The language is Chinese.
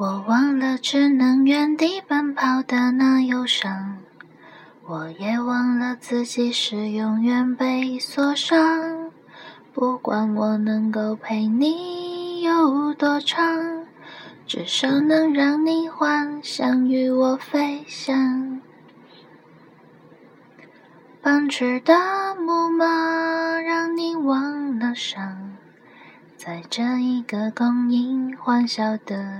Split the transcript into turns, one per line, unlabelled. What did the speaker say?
我忘了只能原地奔跑的那忧伤，我也忘了自己是永远被锁上。不管我能够陪你有多长，至少能让你幻想与我飞翔。奔驰的木马让你忘了伤。在这一个供应欢笑的